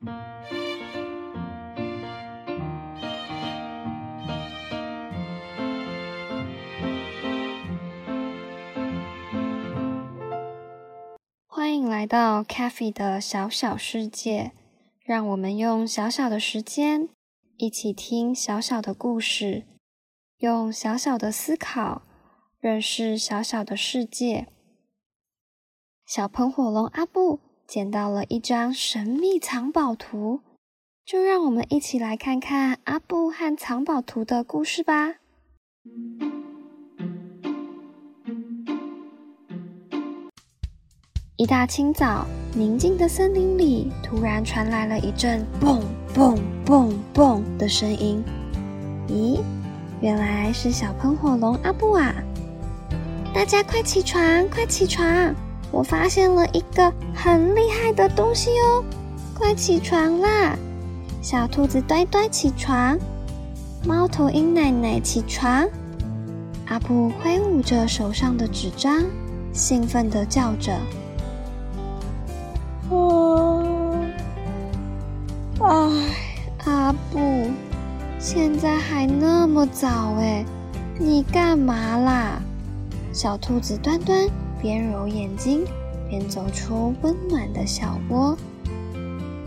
欢迎来到 c a f e 的小小世界，让我们用小小的时间，一起听小小的故事，用小小的思考，认识小小的世界。小喷火龙阿布捡到了一张神秘藏宝图，就让我们一起来看看阿布和藏宝图的故事吧。一大清早，宁静的森林里突然传来了一阵“蹦蹦蹦蹦”的声音。咦，原来是小喷火龙阿布啊！大家快起床，快起床！我发现了一个很厉害的东西哦！快起床啦！小兔子呆呆起床，猫头鹰奶奶起床。阿布挥舞着手上的纸张，兴奋地叫着。唉，阿布，现在还那么早哎，你干嘛啦？小兔子端端边揉眼睛边走出温暖的小窝。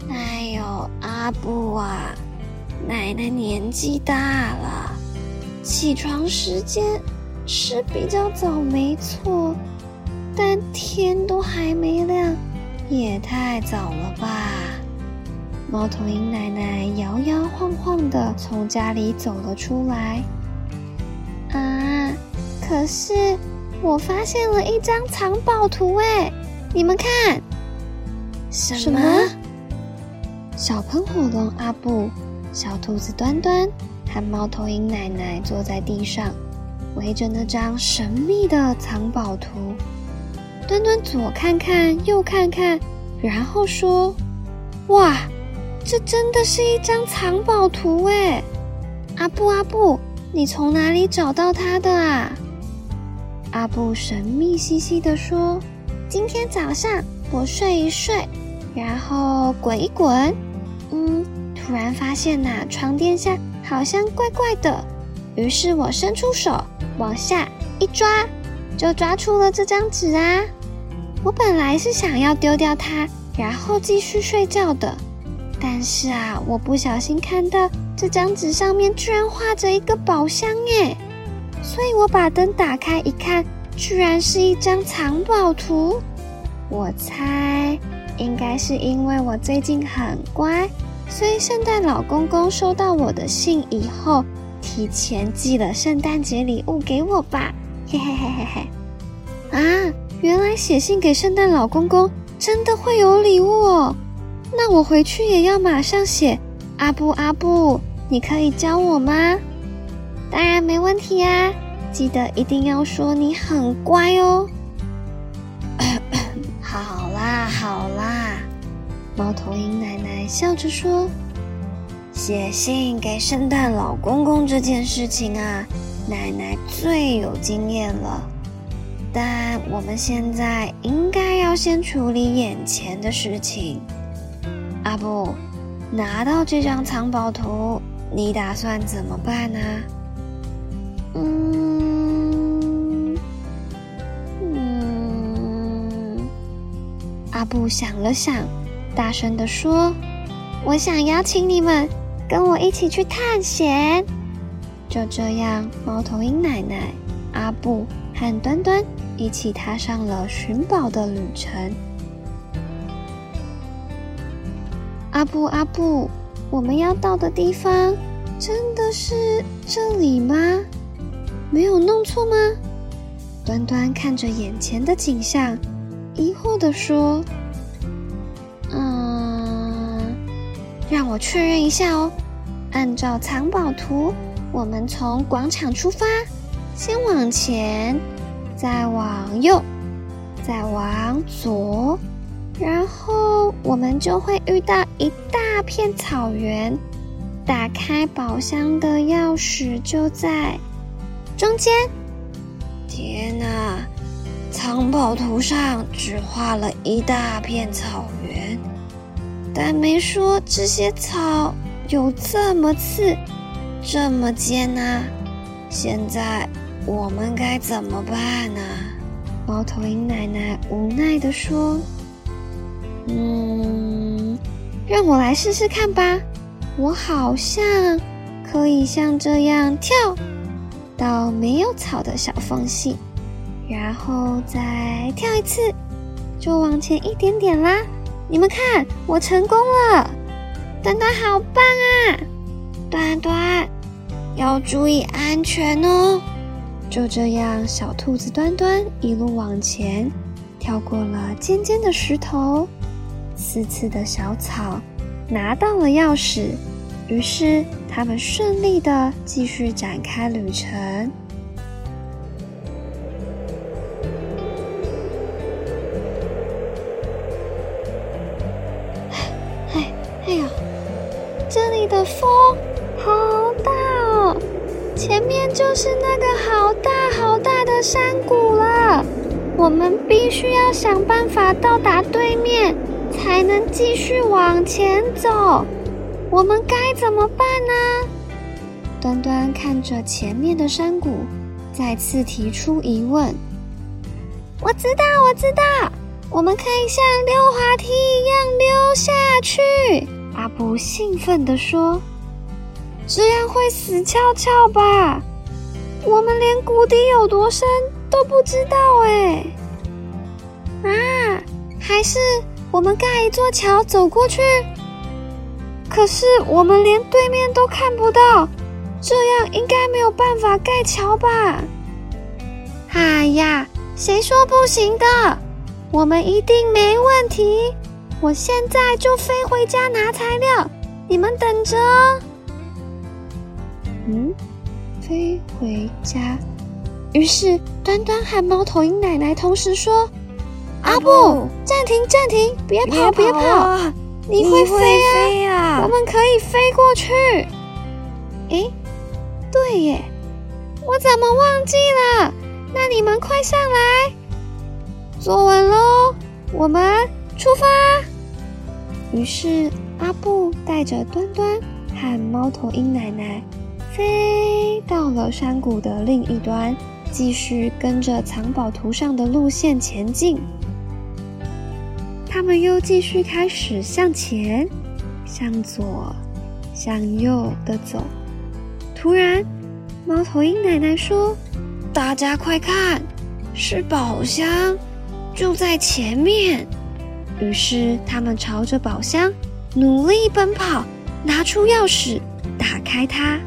哎呦，阿布啊，奶奶年纪大了，起床时间是比较早没错，但天都还没亮，也太早了吧。猫头鹰奶奶摇摇晃晃地从家里走了出来。啊！可是我发现了一张藏宝图，哎，你们看。什么？小喷火龙阿布、小兔子端端和猫头鹰奶奶坐在地上，围着那张神秘的藏宝图。端端左看看，右看看，然后说：“哇！”这真的是一张藏宝图哎！阿布阿布，你从哪里找到它的啊？阿布神秘兮兮地说：“今天早上我睡一睡，然后滚一滚，嗯，突然发现呐，床垫下好像怪怪的，于是我伸出手往下一抓，就抓出了这张纸啊！我本来是想要丢掉它，然后继续睡觉的。”但是啊，我不小心看到这张纸上面居然画着一个宝箱耶，所以我把灯打开一看，居然是一张藏宝图。我猜应该是因为我最近很乖，所以圣诞老公公收到我的信以后，提前寄了圣诞节礼物给我吧。嘿嘿嘿嘿嘿！啊，原来写信给圣诞老公公真的会有礼物哦。那我回去也要马上写。阿布阿布，你可以教我吗？当然没问题啊！记得一定要说你很乖哦。好啦好啦，猫头鹰奶奶笑着说：“写信给圣诞老公公这件事情啊，奶奶最有经验了。但我们现在应该要先处理眼前的事情。”阿布，拿到这张藏宝图，你打算怎么办呢？嗯嗯，阿布想了想，大声地说：“我想邀请你们跟我一起去探险。”就这样，猫头鹰奶奶、阿布和端端一起踏上了寻宝的旅程。阿布阿布，我们要到的地方真的是这里吗？没有弄错吗？端端看着眼前的景象，疑惑地说：“嗯，让我确认一下哦。按照藏宝图，我们从广场出发，先往前，再往右，再往左。”然后我们就会遇到一大片草原，打开宝箱的钥匙就在中间。天哪，藏宝图上只画了一大片草原，但没说这些草有这么刺，这么尖啊！现在我们该怎么办呢？猫头鹰奶奶无奈地说：“嗯，让我来试试看吧。我好像可以像这样跳到没有草的小缝隙，然后再跳一次，就往前一点点啦。你们看，我成功了！端端好棒啊！端端。”要注意安全哦！就这样，小兔子端端一路往前，跳过了尖尖的石头、刺刺的小草，拿到了钥匙。于是，他们顺利的继续展开旅程。哎，哎呀，这里的风好大哦！前面就是那个好大好大的山谷了，我们必须要想办法到达对面，才能继续往前走。我们该怎么办呢？端端看着前面的山谷，再次提出疑问。我知道，我知道，我们可以像溜滑梯一样溜下去。阿布兴奋地说。这样会死翘翘吧？我们连谷底有多深都不知道哎！啊，还是我们盖一座桥走过去？可是我们连对面都看不到，这样应该没有办法盖桥吧？哎呀，谁说不行的？我们一定没问题！我现在就飞回家拿材料，你们等着哦。嗯，飞回家。于是端端和猫头鹰奶奶同时说：“阿布，暂停，暂停，别跑，别跑！你会飞啊，我们可以飞过去。”诶，对耶，我怎么忘记了？那你们快上来，坐稳喽，我们出发。于是阿布带着端端和猫头鹰奶奶。飞到了山谷的另一端，继续跟着藏宝图上的路线前进。他们又继续开始向前、向左、向右的走。突然，猫头鹰奶奶说：“大家快看，是宝箱，就在前面。”于是他们朝着宝箱努力奔跑，拿出钥匙，打开它。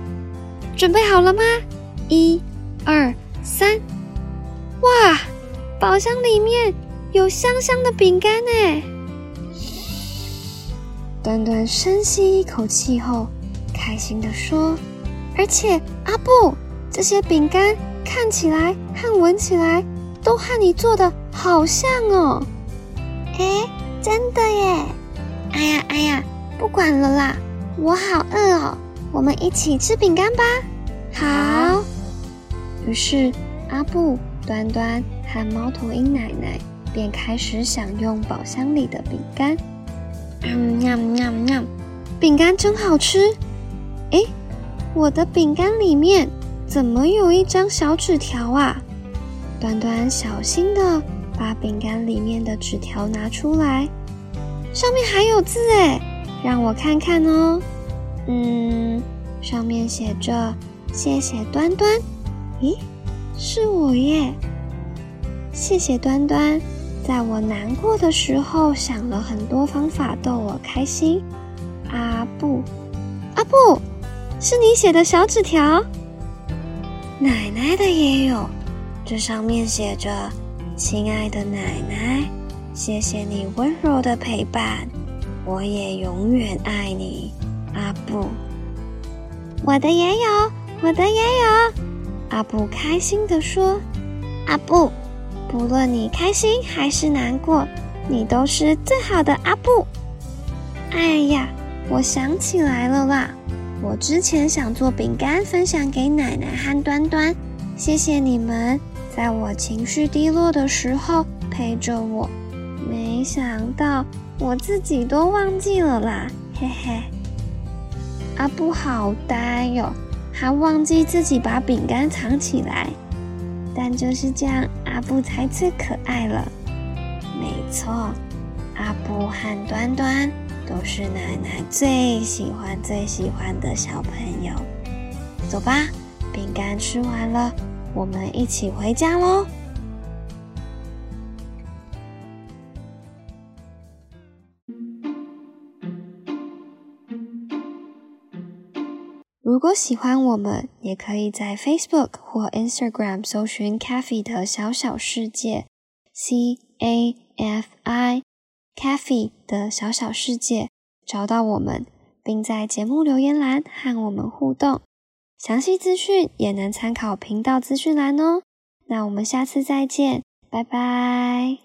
准备好了吗？一、二、三！哇，宝箱里面有香香的饼干呢！端端深吸一口气后，开心的说：“而且阿布，这些饼干看起来和闻起来都和你做的好像哦！”哎，真的耶！哎呀哎呀，不管了啦，我好饿哦。我们一起吃饼干吧。好。于是阿布、端端和猫头鹰奶奶便开始享用宝箱里的饼干。嗯，喵喵喵，饼干真好吃。哎，我的饼干里面怎么有一张小纸条啊？端端小心的把饼干里面的纸条拿出来，上面还有字哎，让我看看哦。嗯。上面写着“谢谢端端”，咦，是我耶！谢谢端端，在我难过的时候想了很多方法逗我开心。阿布，阿布，是你写的小纸条。奶奶的也有，这上面写着：“亲爱的奶奶，谢谢你温柔的陪伴，我也永远爱你，阿布。”我的也有，我的也有。阿布开心地说：“阿布，不论你开心还是难过，你都是最好的阿布。”哎呀，我想起来了啦！我之前想做饼干分享给奶奶和端端，谢谢你们在我情绪低落的时候陪着我。没想到我自己都忘记了啦，嘿嘿。阿布好呆哟，还忘记自己把饼干藏起来。但就是这样，阿布才最可爱了。没错，阿布和端端都是奶奶最喜欢、最喜欢的小朋友。走吧，饼干吃完了，我们一起回家喽。如果喜欢我们，也可以在 Facebook 或 Instagram 搜寻 “Cafe 的小小世界 ”（C A F I Cafe 的小小世界）找到我们，并在节目留言栏和我们互动。详细资讯也能参考频道资讯栏哦。那我们下次再见，拜拜。